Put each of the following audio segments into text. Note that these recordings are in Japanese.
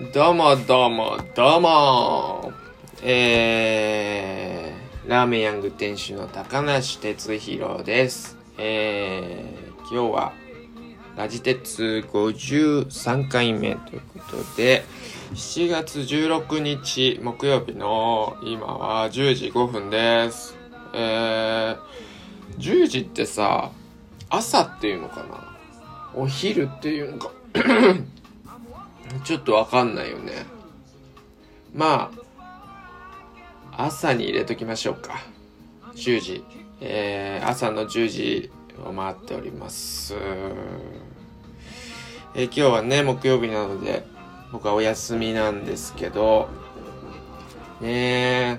どうもどうもどうもえー、ラーメンヤング店主の高梨哲弘です。えー、今日はラジ鉄53回目ということで、7月16日木曜日の今は10時5分です。えー、10時ってさ、朝っていうのかな？お昼っていうのか？ちょっとわかんないよね。まあ、朝に入れときましょうか。10時。えー、朝の10時を回っております。えー今日はね、木曜日なので、僕はお休みなんですけど、ねえ、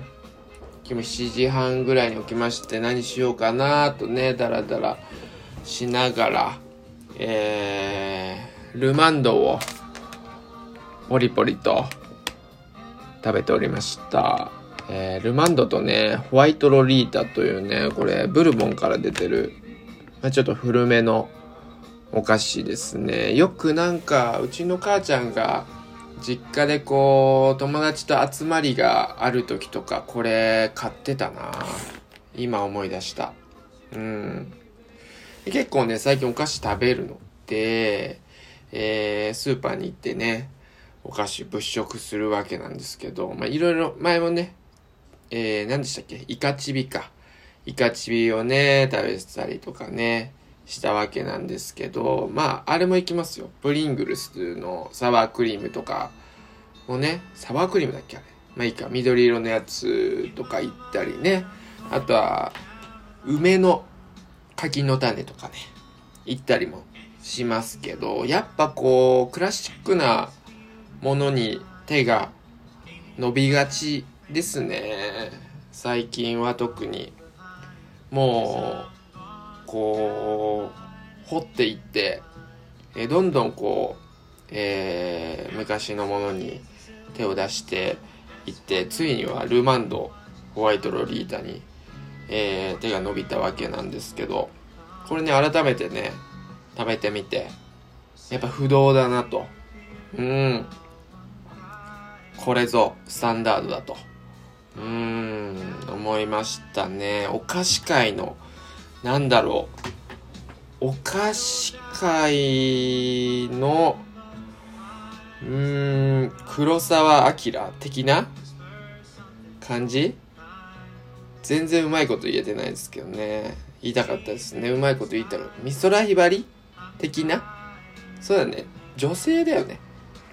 今日7時半ぐらいに起きまして何しようかなとね、だらだらしながら、えー、ルマンドをポリポリと食べておりました。えールマンドとね、ホワイトロリータというね、これ、ブルボンから出てる、まあ、ちょっと古めのお菓子ですね。よくなんか、うちの母ちゃんが、実家でこう、友達と集まりがある時とか、これ買ってたな今思い出した。うん。結構ね、最近お菓子食べるので、えースーパーに行ってね、お菓子物色するわけなんですけど、まあ、いろいろ、前もね、えー、何でしたっけ？イカチビか。イカチビをね、食べてたりとかね、したわけなんですけど、まあ、あれもいきますよ。プリングルスのサワークリームとかもね、サワークリームだっけあれ？まあいいか、緑色のやつとか行ったりね。あとは、梅の柿の種とかね、行ったりもしますけど、やっぱこう、クラシックなものに手が伸びがちですね。最近は特に。もう、こう、掘っていって、えどんどんこう、えー昔のものに手を出していって、ついにはルマンド、ホワイトロリータに、えー手が伸びたわけなんですけど、これね、改めてね、食べてみて、やっぱ不動だなと。うん。これぞスタンダードだと。うーん、思いましたね。お菓子界の、なんだろう。お菓子界の、うーん、黒沢明的な感じ？全然うまいこと言えてないですけどね。言いたかったですね。うまいこと言いたかった。美空ひばり的な？そうだね。女性だよね。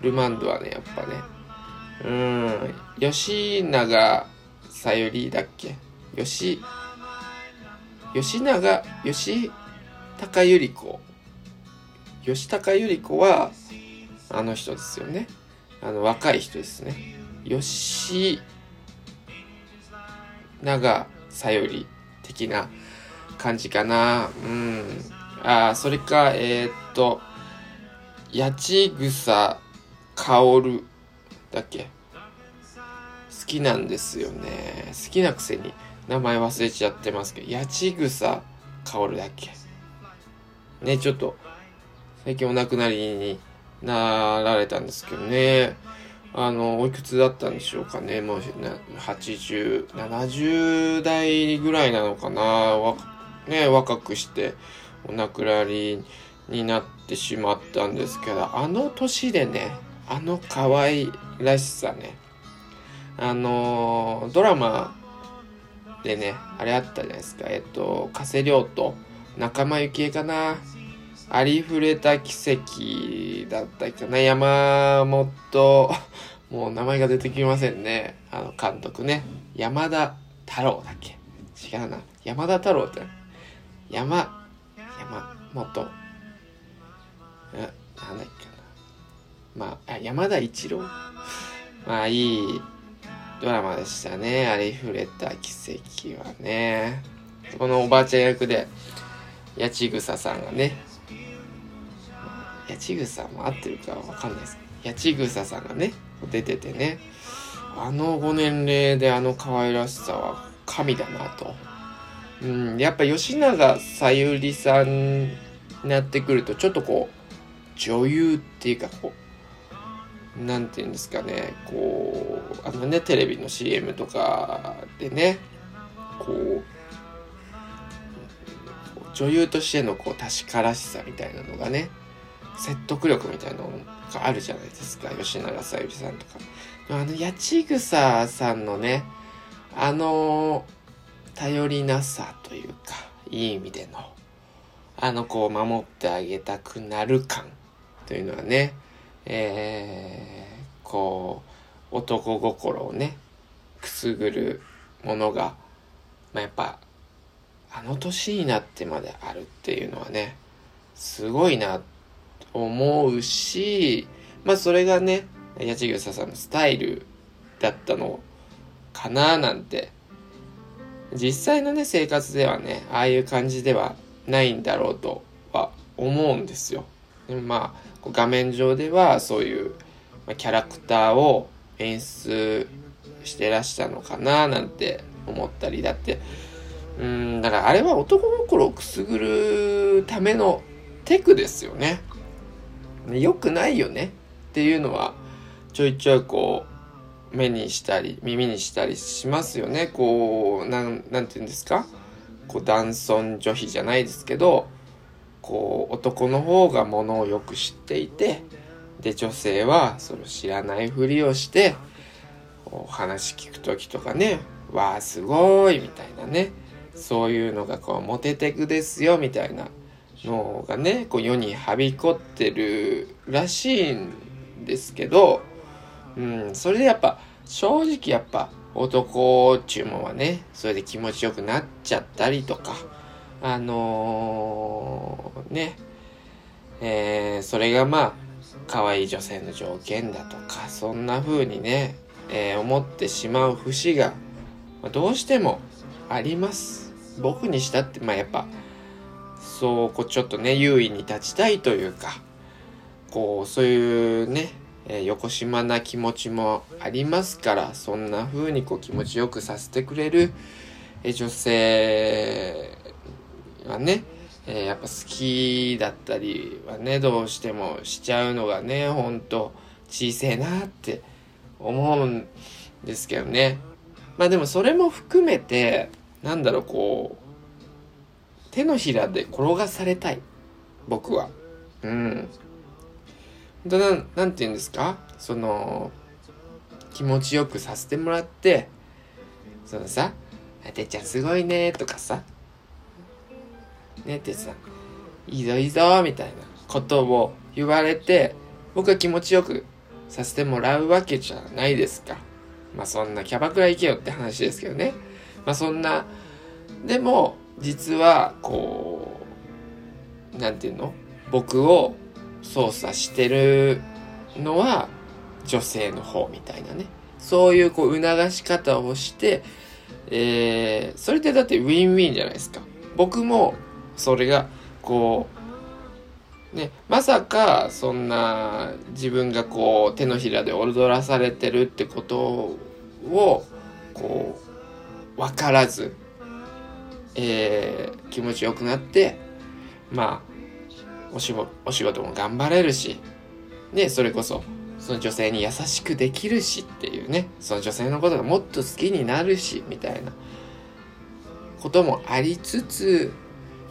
ルマンドはね、やっぱね。うん。吉永さゆりだっけ？吉、吉永、吉高由里子。吉高由里子は、あの人ですよね。あの、若い人ですね。吉永さゆり的な感じかな。うん。あ、それか、えーっと、八千草薫だっけ？好きなんですよね。好きなくせに名前忘れちゃってますけど、八千草薫だっけ？ね、ちょっと、最近お亡くなりになられたんですけどね。あの、おいくつだったんでしょうかね。もう、80、70代ぐらいなのかな。ね、若くしてお亡くなりになってしまったんですけど、あの年でね、あの可愛らしさね。あの、ドラマでね、あれあったじゃないですか。えっと、加瀬亮と仲間由紀恵かな。ありふれた奇跡だったっけな。山本、もう名前が出てきませんね。あの監督ね。山田太郎だっけ違うな。山田太郎って、山、山本、え、なんだっけ。まあ、山田一郎まあ、いいドラマでしたね。ありふれた奇跡はね。このおばあちゃん役で、八千草さんがね、八千草も合ってるかわかんないですけど、八千草さんがね、出ててね、あのご年齢であの可愛らしさは神だなと。うん、やっぱ吉永小百合さんになってくると、ちょっとこう、女優っていうかこう、なんて言うんですかねこうあのねテレビの CM とかでねこう女優としてのこう確からしさみたいなのがね説得力みたいなのがあるじゃないですか吉永小百合さんとか。あの八千草さんのねあの頼りなさというかいい意味でのあの子を守ってあげたくなる感というのはねえー、こう男心をねくすぐるものが、まあ、やっぱあの年になってまであるっていうのはねすごいなと思うしまあそれがね八千草さんのスタイルだったのかななんて実際のね生活ではねああいう感じではないんだろうとは思うんですよ。でもまあ画面上ではそういうキャラクターを演出してらしたのかななんて思ったりだってうんだからあれは男心をくすぐるためのテクですよね。良くないよねっていうのはちょいちょいこう目にしたり耳にしたりしますよね。こうなんなんて言うんですか？こう男尊女卑じゃないですけどこう男の方がものをよく知っていてで女性はその知らないふりをして話聞く時とかね「わあすごい」みたいなねそういうのがこうモテテクですよみたいなのがねこう世にはびこってるらしいんですけど、うん、それでやっぱ正直やっぱ男っちゅうもんはねそれで気持ちよくなっちゃったりとかあのー、ね、えー、それがまあ、可愛い女性の条件だとか、そんな風にね、えー、思ってしまう節が、まあ、どうしてもあります。僕にしたって、まあやっぱ、そう、こうちょっとね、優位に立ちたいというか、こう、そういうね、えー、横島な気持ちもありますから、そんな風にこう気持ちよくさせてくれる、え女性がね、えー、やっぱ好きだったりはね、どうしてもしちゃうのがね、ほんと小せえなって思うんですけどね。まあでもそれも含めて、なんだろう、こう、手のひらで転がされたい。僕は。うん。だななんて言うんですか？その、気持ちよくさせてもらって、そのさ、あてっちゃんすごいねとかさ、ねってさ、いいぞいいぞみたいなことを言われて、僕は気持ちよくさせてもらうわけじゃないですか。まあそんなキャバクラ行けよって話ですけどね。まあそんな、でも実はこう、なんていうの？僕を操作してるのは女性の方みたいなね。そういうこう促し方をして、えー、それってだってウィンウィンじゃないですか。僕もそれがこうねまさかそんな自分がこう手のひらで踊らされてるってことをこう分からず、えー、気持ちよくなってまあお仕事お仕事も頑張れるしねそれこそその女性に優しくできるしっていうねその女性のことがもっと好きになるしみたいなこともありつつ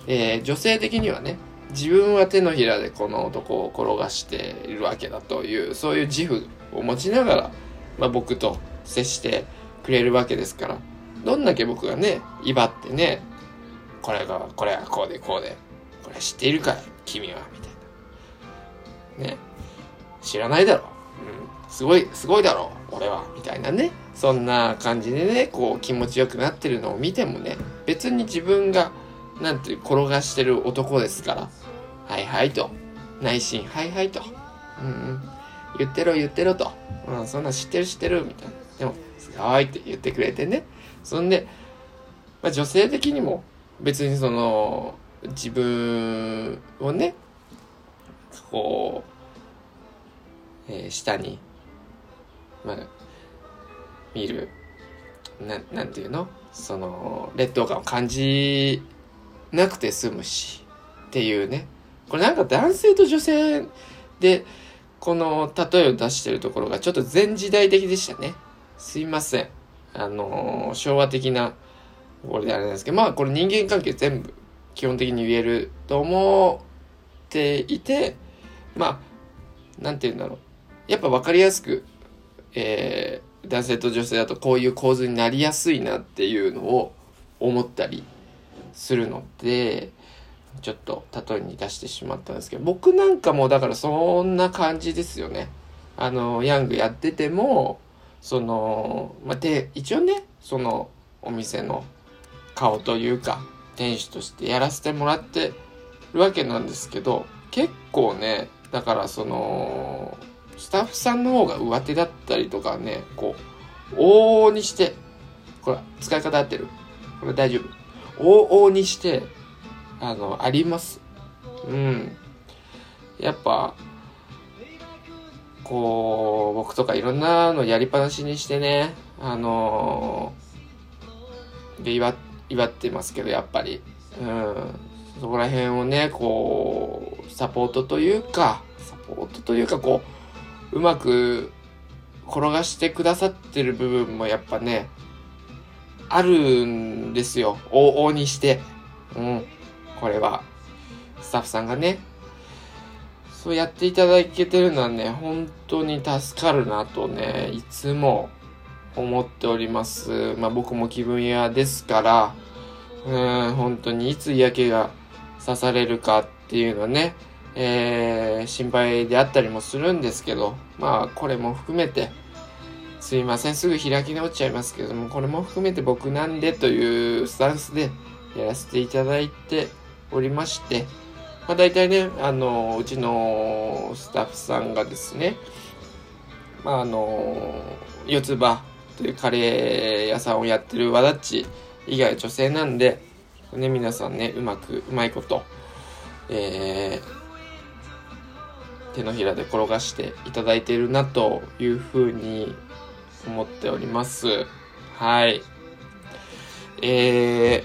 えー、女性的にはね、自分は手のひらでこの男を転がしているわけだという、そういう自負を持ちながら、まあ、僕と接してくれるわけですから、どんだけ僕がね、威張ってね、これが、これはこうでこうで、これ知っているかい君はみたいな。ね。知らないだろう。ん。すごい、すごいだろう。俺は。みたいなね。そんな感じでね、こう気持ちよくなってるのを見てもね、別に自分がなんて転がしてる男ですから。はいはいと。内心、はいはいと。うんうん。言ってろ言ってろと。うん、そんな知ってる知ってるみたいな。でも、すごいって言ってくれてね。そんで、まあ、女性的にも別にその、自分をね、こう、えー、下に、まあ、見る、な、なんていうの？その、劣等感を感じなくて済むしっていうねこれなんか男性と女性でこの例えを出してるところがちょっと前時代的でしたね。すいません。あのー、昭和的なところであれなんですけど、まあこれ人間関係全部基本的に言えると思っていて、まあ、なんて言うんだろう。やっぱ分かりやすく、えー、男性と女性だとこういう構図になりやすいなっていうのを思ったりするので、ちょっと例えに出してしまったんですけど、僕なんかもだからそんな感じですよね。あの、ヤングやってても、その、まあ、で、一応ね、そのお店の顔というか、店主としてやらせてもらってるわけなんですけど、結構ね、だからその、スタッフさんの方が上手だったりとかね、こう、往々にして、これ、使い方合ってる？これ大丈夫？往々にして、あの、あります。うん。やっぱ、こう、僕とかいろんなのやりっぱなしにしてね、あのー、で、祝、祝ってますけど、やっぱり。うん。そこら辺をね、こう、サポートというか、サポートというか、こう、うまく転がしてくださってる部分もやっぱね、あるんですよ。往々にして。うん。これは。スタッフさんがね。そうやっていただけてるのはね、本当に助かるなとね、いつも思っております。まあ僕も気分屋ですから、うん、本当にいつ嫌気が刺されるかっていうのはね、えー、心配であったりもするんですけど、まあこれも含めて、すいません、すぐ開き直っちゃいますけども、これも含めて僕なんでというスタンスでやらせていただいておりまして、まあ大体ね、あの、うちのスタッフさんがですね、まああの、四つ葉というカレー屋さんをやってる和田っち以外女性なんで、ね、皆さんね、うまく、うまいこと、えー、手のひらで転がしていただいているなというふうに思っております。はい。えー、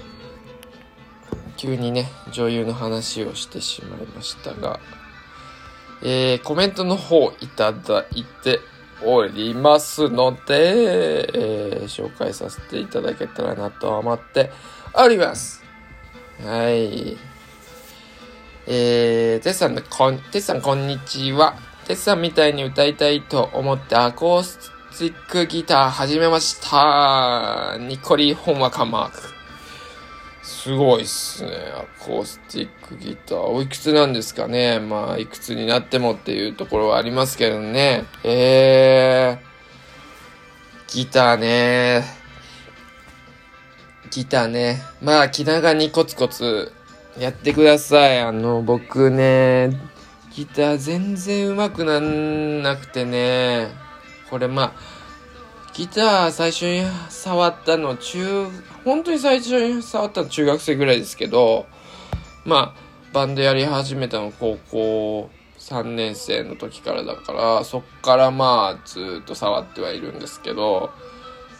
急にね、女優の話をしてしまいましたが、えー、コメントの方いただいておりますので、えー、紹介させていただけたらなと思っております。はい。えー、テッさんこん、テッさんこんにちは。テッさんみたいに歌いたいと思ってアコースティックギター始めました。ニコリ本和カマーク。すごいっすね。アコースティックギター。おいくつなんですかね。まあ、いくつになってもっていうところはありますけどね。えー、ギターね。ギターね。まあ、気長にコツコツやってください。あの、僕ね、ギター全然上手くなんなくてね。これまあ、ギター最初に触ったの中、本当に最初に触ったの中学生ぐらいですけど、まあ、バンドやり始めたの高校3年生の時からだから、そっからまあ、ずっと触ってはいるんですけど、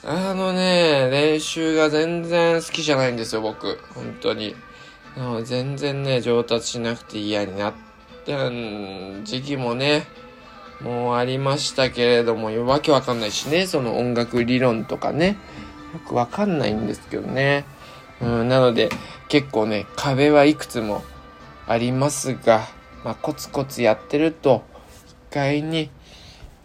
あのね、練習が全然好きじゃないんですよ、僕。本当に。全然ね、上達しなくて嫌になった時期もね、もうありましたけれども、わけわかんないしね、その音楽理論とかね、よくわかんないんですけどね。うん、なので、結構ね、壁はいくつもありますが、まあ、コツコツやってると、一回に、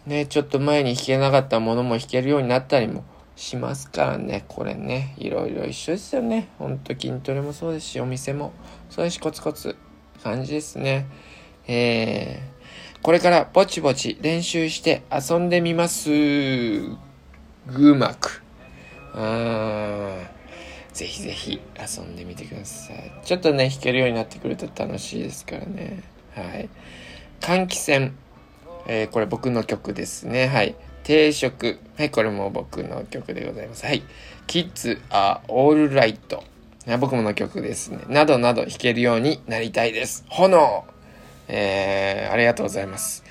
ね、ちょっと前に弾けなかったものも弾けるようになったりもしますからね、これね、いろいろ一緒ですよね。ほんと筋トレもそうですし、お店もそうですし、コツコツ感じですね。えー、これからぼちぼち練習して遊んでみます。ぐうまく。ぜひぜひ遊んでみてください。ちょっとね、弾けるようになってくると楽しいですからね。はい。換気扇。えー、これ僕の曲ですね。はい。定食。はい、これも僕の曲でございます。はい。キッズあオールライト。僕もの曲ですね。などなど弾けるようになりたいです。炎えー、ありがとうございます。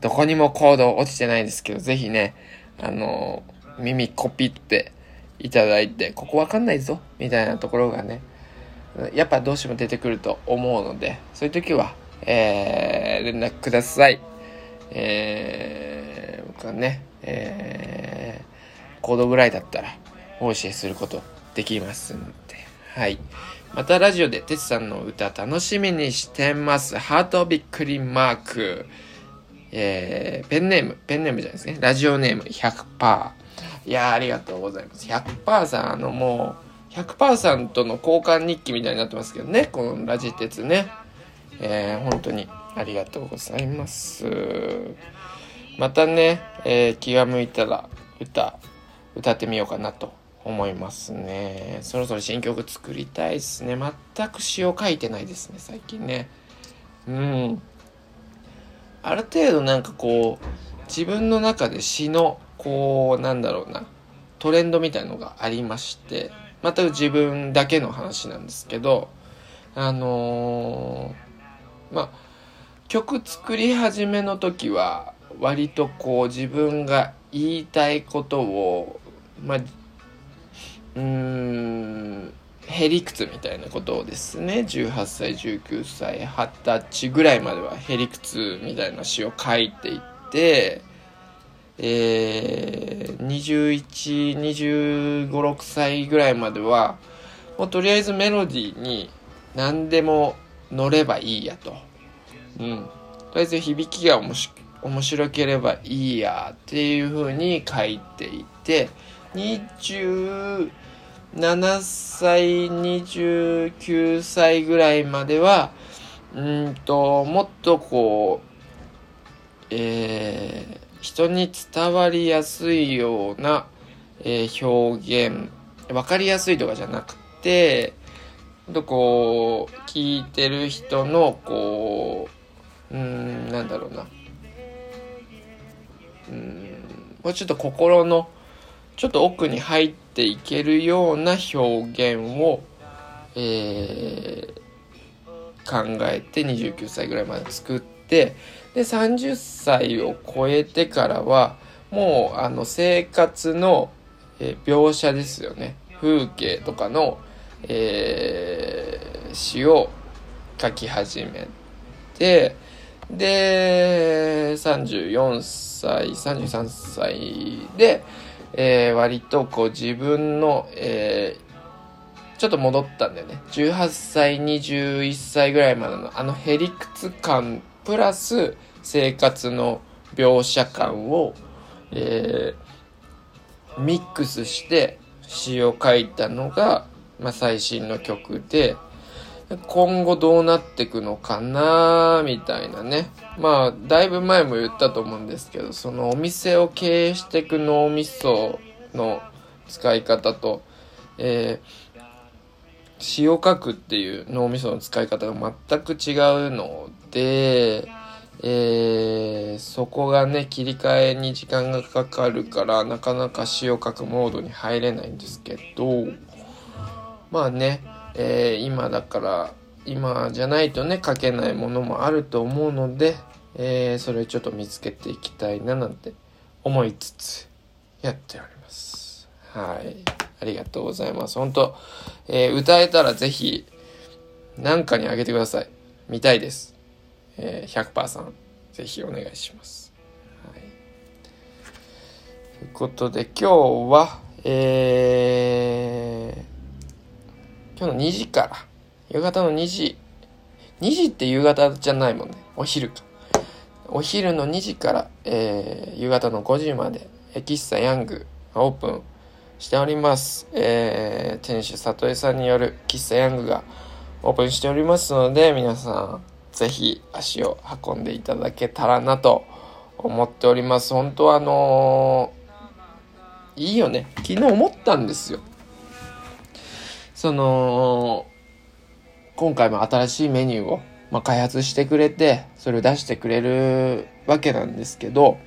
どこにもコード落ちてないですけど、ぜひね、あの、耳コピっていただいて、ここわかんないぞ、みたいなところがね、やっぱどうしても出てくると思うので、そういう時は、えー、連絡ください。えー、僕はね、えー、コードぐらいだったらお教えすることできますんで、はい。またラジオでてつさんの歌楽しみにしてます。ハートびっくりマーク。えー、ペンネーム、ペンネームじゃないですね。ラジオネーム100%。いやー、ありがとうございます。100%さん、あのもう、100%さんとの交換日記みたいになってますけどね。このラジ鉄ね。えー、本当にありがとうございます。またね、えー、気が向いたら歌、歌ってみようかなと思いますね。そろそろ新曲作りたいっすね。全く詩を書いてないですね、最近ね。うん。ある程度なんかこう、自分の中で詩の、こう、なんだろうな、トレンドみたいのがありまして、また自分だけの話なんですけど、あのー、まあ、曲作り始めの時は、割とこう自分が言いたいことを、まあ、うーんへりくつみたいなことをですね18歳19歳二十歳ぐらいまではへりくつみたいな詩を書いていってえー、212526歳ぐらいまではもうとりあえずメロディーに何でも乗ればいいやと。うん。とりあえず響きが面白ければいいやっていう風に書いていて20 7歳29歳ぐらいまではうんともっとこうえー、人に伝わりやすいような、えー、表現分かりやすいとかじゃなくてとこう聞いてる人のこううんなんだろうな。うんもうちょっと心のちょっと奥に入っていけるような表現を、えー、考えて29歳ぐらいまで作ってで30歳を超えてからはもうあの生活の、えー、描写ですよね。風景とかの、えー、詩を書き始めてで34歳33歳でえー、割とこう自分の、えー、ちょっと戻ったんだよね。18歳、21歳ぐらいまでのあのへりくつ感プラス生活の描写感を、えー、ミックスして詩を書いたのが、まあ、最新の曲で、今後どうなっていくのかなみたいなね。まあ、だいぶ前も言ったと思うんですけど、そのお店を経営していく脳みその使い方と、えー、詩を書くっていう脳みその使い方が全く違うので、えー、そこがね、切り替えに時間がかかるから、なかなか詩を書くモードに入れないんですけど、まあね、えー、今だから今じゃないとね書けないものもあると思うので、えー、それちょっと見つけていきたいななんて思いつつやっております。はい。ありがとうございます。本当、えー、歌えたらぜひ何かにあげてください。見たいです、えー、100%さんぜひお願いします、はい、ということで今日はえー今日の2時から、夕方の2時、2時って夕方じゃないもんね。お昼か。お昼の2時から、えー、夕方の5時まで、喫茶ヤングオープンしております。えー、店主里江さんによる喫茶ヤングがオープンしておりますので、皆さん、ぜひ足を運んでいただけたらなと思っております。本当はあのー、いいよね。昨日思ったんですよ。その、今回も新しいメニューを、まあ、開発してくれて、それを出してくれるわけなんですけど、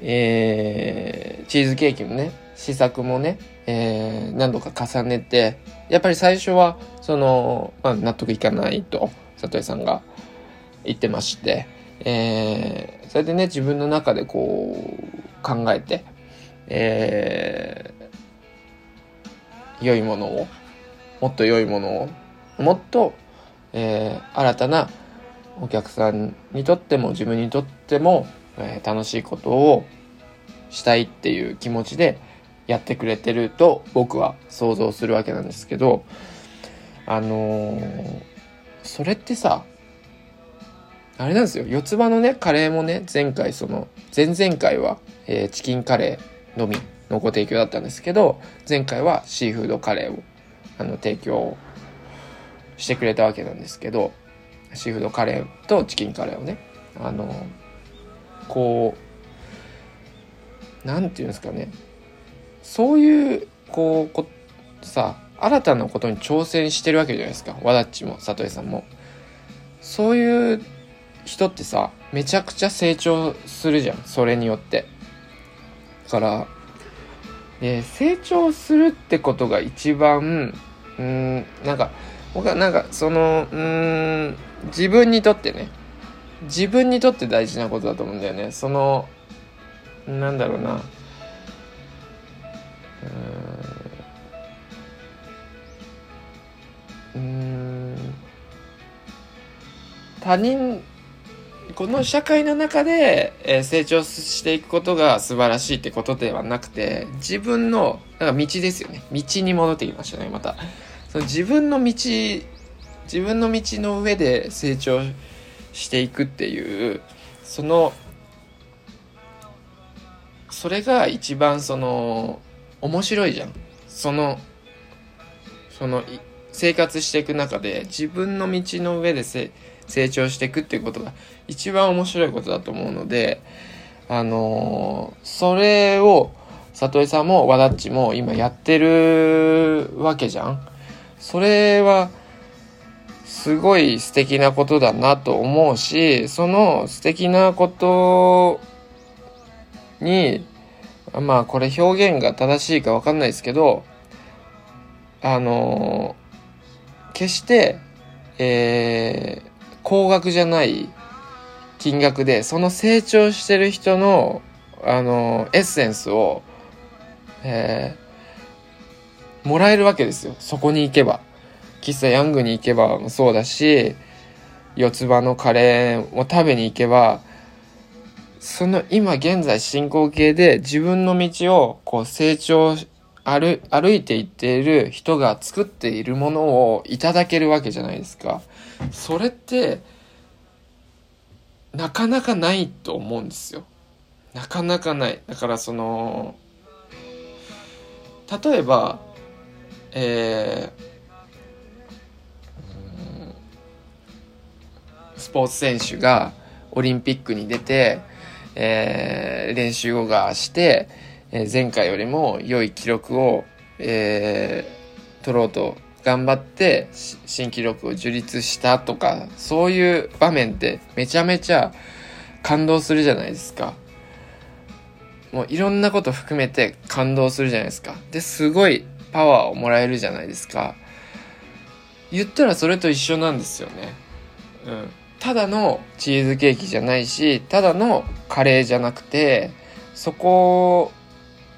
えー、チーズケーキもね、試作もね、えー、何度か重ねて、やっぱり最初は、その、まあ、納得いかないと、里江さんが言ってまして、えー、それでね、自分の中でこう、考えて、え良いものをもっと良いものをもっと、えー、新たなお客さんにとっても自分にとっても、えー、楽しいことをしたいっていう気持ちでやってくれてると僕は想像するわけなんですけどあのー、それってさあれなんですよ。四つ葉のねカレーもね前回その前々回は、えー、チキンカレーのみ。のご提供だったんですけど前回はシーフードカレーをあの提供してくれたわけなんですけどシーフードカレーとチキンカレーをねあのこうなんていうんですかね。そういうこうこさ新たなことに挑戦してるわけじゃないですか。わだっちも里江さんも。そういう人ってさめちゃくちゃ成長するじゃん。それによって。だからで成長するってことが一番うんなんか僕はなんかそのうん自分にとってね自分にとって大事なことだと思うんだよね。そのなんだろうな。うん他人この社会の中で、え成長していくことが素晴らしいってことではなくて自分のなんか道ですよね。道に戻ってきましたねまた。その自分の道自分の道の上で成長していくっていうそのそれが一番その面白いじゃん。そのその生活していく中で自分の道の上で成長成長していくっていうことが一番面白いことだと思うのであのー、それを里井さんも和田っちも今やってるわけじゃん。それはすごい素敵なことだなと思うしその素敵なことにまあこれ表現が正しいか分かんないですけどあの決してえー、高額じゃない金額でその成長してる人のあのエッセンスを、えー、もらえるわけですよ。そこに行けば。喫茶ヤングに行けばもそうだし四つ葉のカレーを食べに行けばその今現在進行形で自分の道をこう成長歩歩いていっている人が作っているものをいただけるわけじゃないですか。それってなかなかないと思うんですよ。なかなかない。だからその例えばえースポーツ選手がオリンピックに出て、えー、練習をがして、え、前回よりも良い記録を、えー、取ろうと頑張って新記録を樹立したとかそういう場面ってめちゃめちゃ感動するじゃないですか。もういろんなこと含めて感動するじゃないですか。で、すごいパワーをもらえるじゃないですか。言ったらそれと一緒なんですよね。うん。ただのチーズケーキじゃないし、ただのカレーじゃなくて、そこ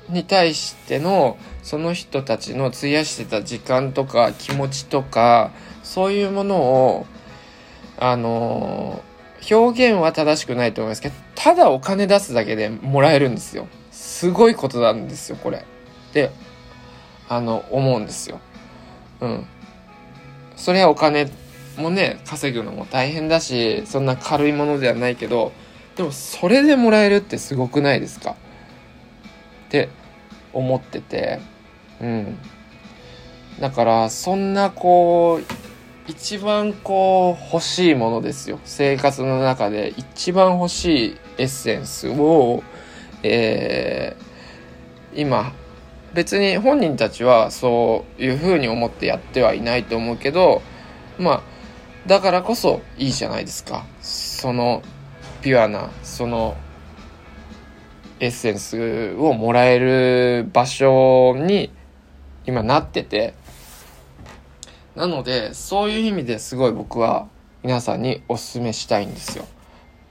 に対してのその人たちの費やしてた時間とか気持ちとか、そういうものを、あの表現は正しくないと思いますけど、ただお金出すだけでもらえるんですよ。すごいことなんですよ、これ。で、あの、思うんですよ。うん。それはお金もね、稼ぐのも大変だし、そんな軽いものではないけど、でもそれでもらえるってすごくないですか？って思ってて、うん。だから、そんなこう、一番こう欲しいものですよ。生活の中で一番欲しいエッセンスを、えー、今、別に本人たちはそういう風に思ってやってはいないと思うけど、まあ、だからこそいいじゃないですか。そのピュアな、そのエッセンスをもらえる場所に今なってて、なので、そういう意味ですごい僕は皆さんにお勧めしたいんですよ。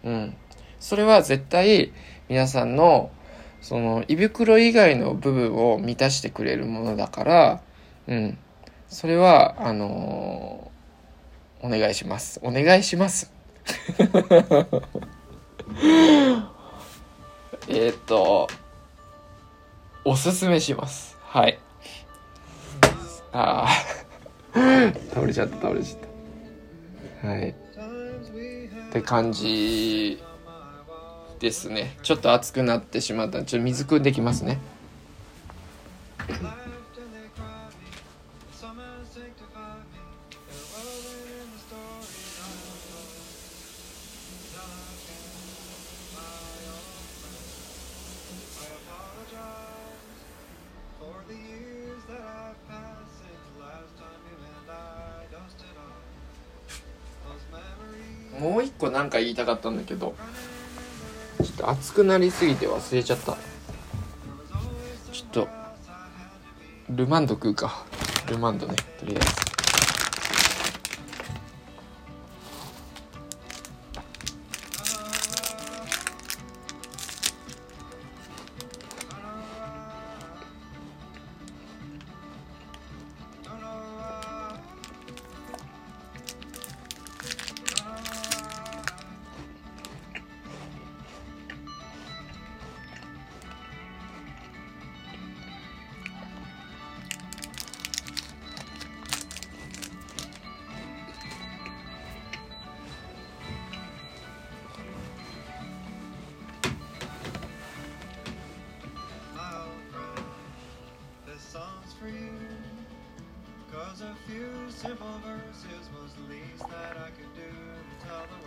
うん。それは絶対皆さんのその胃袋以外の部分を満たしてくれるものだから、うん。それは、あのーお願いします。お願いします。えっと、おすすめします。はい。ああ、倒れちゃった、倒れちゃった。はい。って感じですね。ちょっと熱くなってしまったちょっと水汲んできますね。個なんか言いたかったんだけどちょっと熱くなりすぎて忘れちゃった。ちょっとルマンド食うか。ルマンドねとりあえず。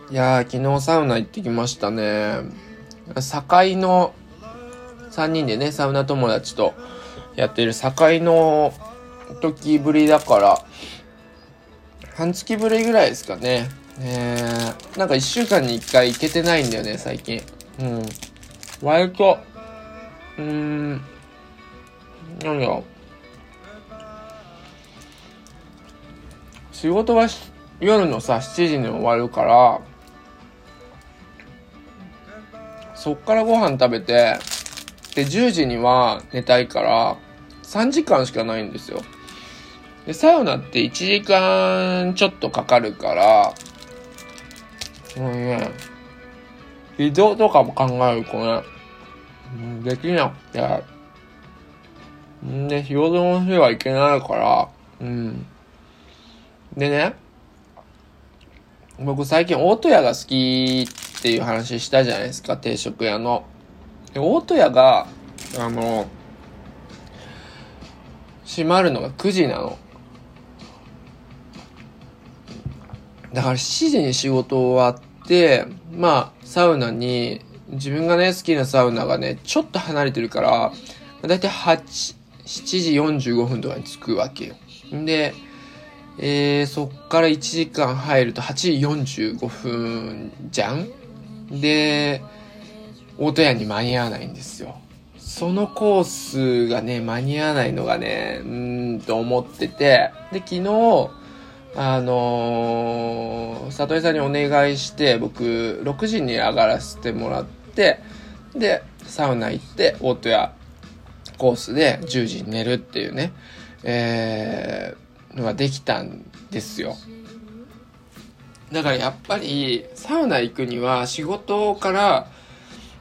いやー昨日サウナ行ってきましたね。堺の3人でねサウナ友達とやってる堺の時ぶりだから半月ぶりぐらいですかね。えー、なんか1週間に1回行けてないんだよね最近。うん。割とうーんなんだろ仕事は夜のさ7時に終わるからそっからご飯食べてで10時には寝たいから3時間しかないんですよ。でサウナって1時間ちょっとかかるからもうね移動とかも考えるとねできなくてんで仕事の日はいけないからうん。でね僕最近大戸屋が好きっていう話したじゃないですか定食屋の。で大戸屋があの閉まるのが9時なの。だから7時に仕事終わってまあサウナに自分がね好きなサウナがねちょっと離れてるからだいたい8 7時45分とかに着くわけよ。でえー、そっから1時間入ると8時45分じゃん。で、大戸屋に間に合わないんですよ。そのコースがね、間に合わないのがね、うーんと思ってて、で、昨日、あのー、里井さんにお願いして、僕、6時に上がらせてもらって、で、サウナ行って、大戸屋コースで10時に寝るっていうね、え、のができたんですよ。だからやっぱりサウナ行くには仕事から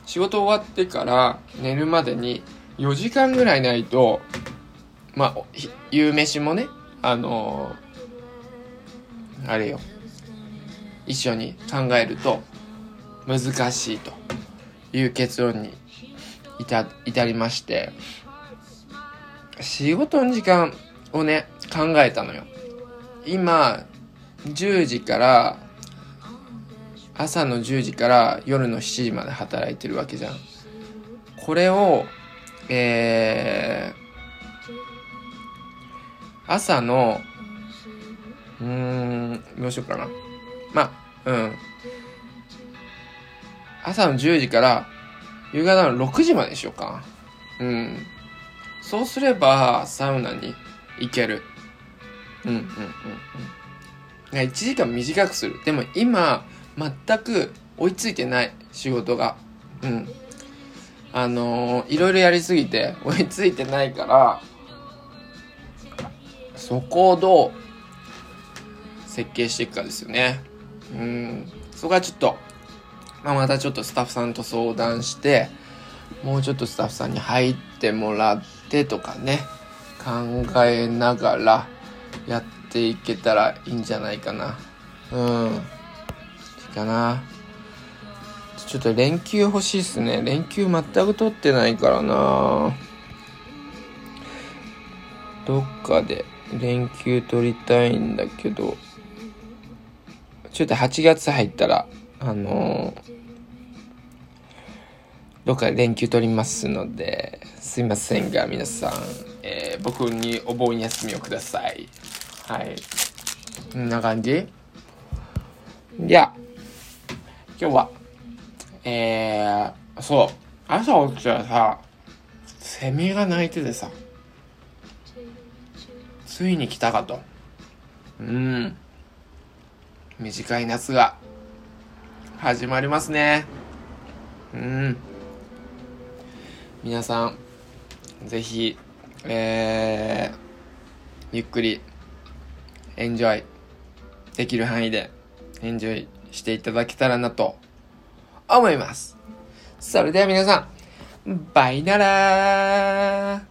仕事終わってから寝るまでに4時間ぐらいないとまあ夕飯もねあの、あれよ。一緒に考えると難しいと。いう結論に至至りまして。仕事の時間をね考えたのよ。今10時から朝の10時から夜の7時まで働いてるわけじゃん。これをえー、朝のうーんどうしようかな。まあうん。朝の10時から夕方の6時までにしようか。うん。そうすればサウナに行ける。うんうんうんうん。1時間短くする。でも今全く追いついてない仕事が。うん。あのー、いろいろやりすぎて追いついてないからそこをどう設計していくかですよね。うん。そこはちょっと、まあ、またちょっとスタッフさんと相談して、もうちょっとスタッフさんに入ってもらってとかね、考えながらやっていけたらいいんじゃないかな。うん。いいかな。ちょっと連休欲しいっすね。連休全く取ってないからな。どっかで連休取りたいんだけど、ちょっと8月入ったら、あのー、どっかで連休取りますので、すいませんが、皆さん、えー、僕にお盆休みをください。はい。こんな感じ？じゃあ、今日は、えー、そう、朝起きたらさ、セミが鳴いててさ、ついに来たかと。うん。短い夏が始まりますね。うん。皆さん、ぜひ、えー、ゆっくり、エンジョイ、できる範囲で、エンジョイしていただけたらなと、思います。それでは皆さん、バイならー